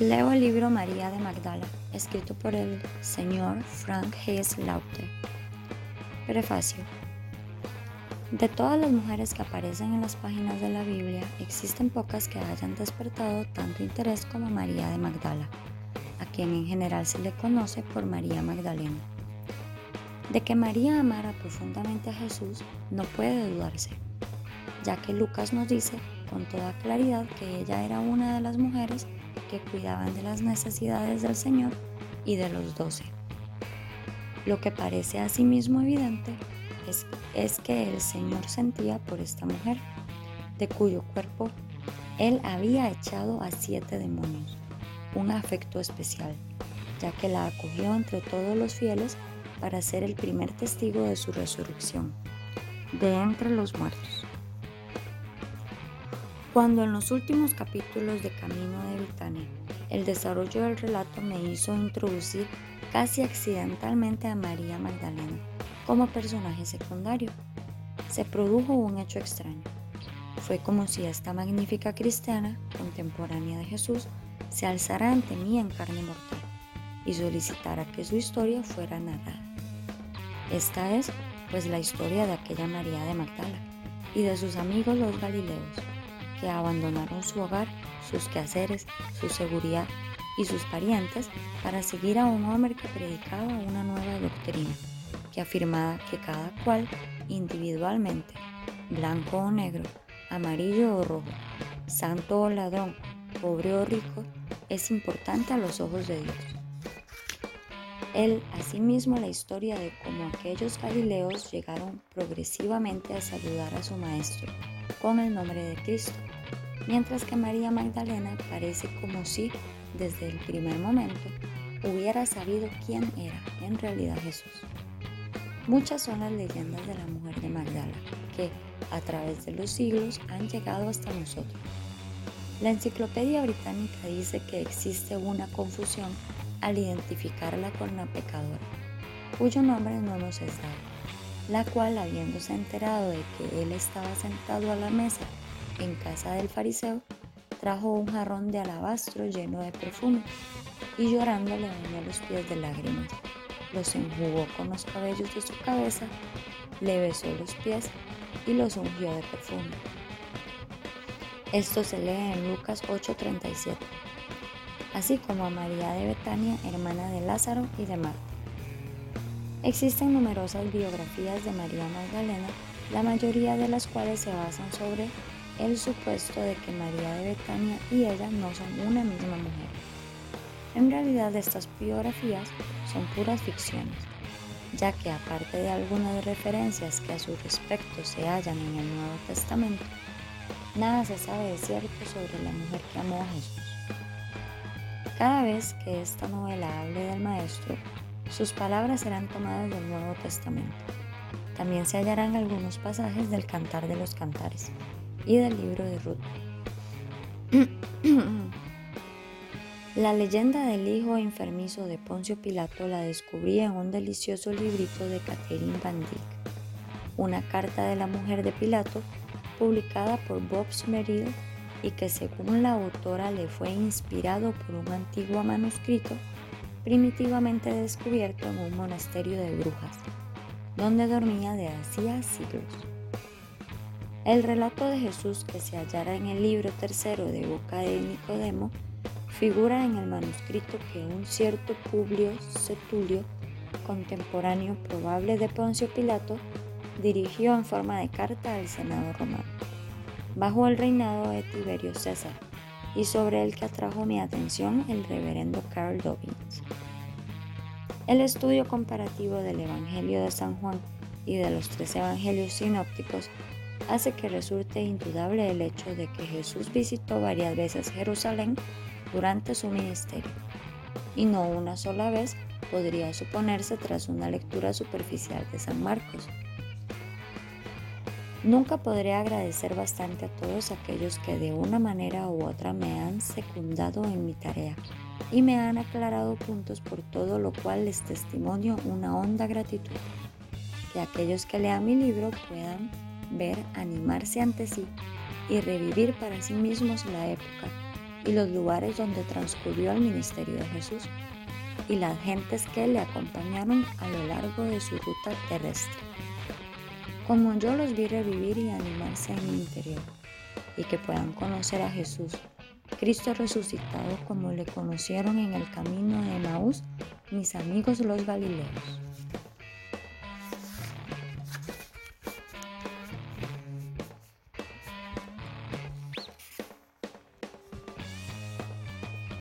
Leo el libro María de Magdala, escrito por el señor Frank Hayes Lauter. Prefacio. De todas las mujeres que aparecen en las páginas de la Biblia, existen pocas que hayan despertado tanto interés como María de Magdala, a quien en general se le conoce por María Magdalena. De que María amara profundamente a Jesús no puede dudarse, ya que Lucas nos dice con toda claridad que ella era una de las mujeres que cuidaban de las necesidades del Señor y de los doce. Lo que parece asimismo evidente es, es que el Señor sentía por esta mujer, de cuyo cuerpo él había echado a siete demonios, un afecto especial, ya que la acogió entre todos los fieles para ser el primer testigo de su resurrección, de entre los muertos. Cuando en los últimos capítulos de Camino de Betania el desarrollo del relato me hizo introducir casi accidentalmente a María Magdalena como personaje secundario, se produjo un hecho extraño. Fue como si esta magnífica cristiana, contemporánea de Jesús, se alzara ante mí en carne mortal y solicitara que su historia fuera narrada. Esta es, pues, la historia de aquella María de Magdala y de sus amigos los Galileos que abandonaron su hogar, sus quehaceres, su seguridad y sus parientes para seguir a un hombre que predicaba una nueva doctrina, que afirmaba que cada cual, individualmente, blanco o negro, amarillo o rojo, santo o ladrón, pobre o rico, es importante a los ojos de Dios. Él, asimismo, la historia de cómo aquellos galileos llegaron progresivamente a saludar a su maestro con el nombre de Cristo, mientras que María Magdalena parece como si, desde el primer momento, hubiera sabido quién era en realidad Jesús. Muchas son las leyendas de la mujer de Magdala que, a través de los siglos, han llegado hasta nosotros. La enciclopedia británica dice que existe una confusión al identificarla con la pecadora, cuyo nombre no nos es dado la cual, habiéndose enterado de que él estaba sentado a la mesa en casa del fariseo, trajo un jarrón de alabastro lleno de perfume y llorando le bañó los pies de lágrimas. Los enjugó con los cabellos de su cabeza, le besó los pies y los ungió de perfume. Esto se lee en Lucas 8:37, así como a María de Betania, hermana de Lázaro y de Marta. Existen numerosas biografías de María Magdalena, la mayoría de las cuales se basan sobre el supuesto de que María de Betania y ella no son una misma mujer. En realidad estas biografías son puras ficciones, ya que aparte de algunas referencias que a su respecto se hallan en el Nuevo Testamento, nada se sabe de cierto sobre la mujer que amó a Jesús. Cada vez que esta novela hable del Maestro, sus palabras serán tomadas del Nuevo Testamento. También se hallarán algunos pasajes del Cantar de los Cantares y del libro de Ruth. La leyenda del hijo enfermizo de Poncio Pilato la descubrí en un delicioso librito de Catherine Van Dyck, una carta de la mujer de Pilato publicada por Bob Smeril y que según la autora le fue inspirado por un antiguo manuscrito primitivamente descubierto en un monasterio de brujas, donde dormía de hacía siglos. El relato de Jesús que se hallara en el libro tercero de Boca de Nicodemo figura en el manuscrito que un cierto Publio Setulio, contemporáneo probable de Poncio Pilato, dirigió en forma de carta al Senado romano, bajo el reinado de Tiberio César, y sobre el que atrajo mi atención el reverendo Carl Dobbins. El estudio comparativo del Evangelio de San Juan y de los tres evangelios sinópticos hace que resulte indudable el hecho de que Jesús visitó varias veces Jerusalén durante su ministerio, y no una sola vez podría suponerse tras una lectura superficial de San Marcos. Nunca podré agradecer bastante a todos aquellos que de una manera u otra me han secundado en mi tarea y me han aclarado puntos por todo lo cual les testimonio una honda gratitud. Que aquellos que lean mi libro puedan ver animarse ante sí y revivir para sí mismos la época y los lugares donde transcurrió el ministerio de Jesús y las gentes que le acompañaron a lo largo de su ruta terrestre. Como yo los vi revivir y animarse en mi interior, y que puedan conocer a Jesús, Cristo resucitado como le conocieron en el camino de Maús mis amigos los Galileos.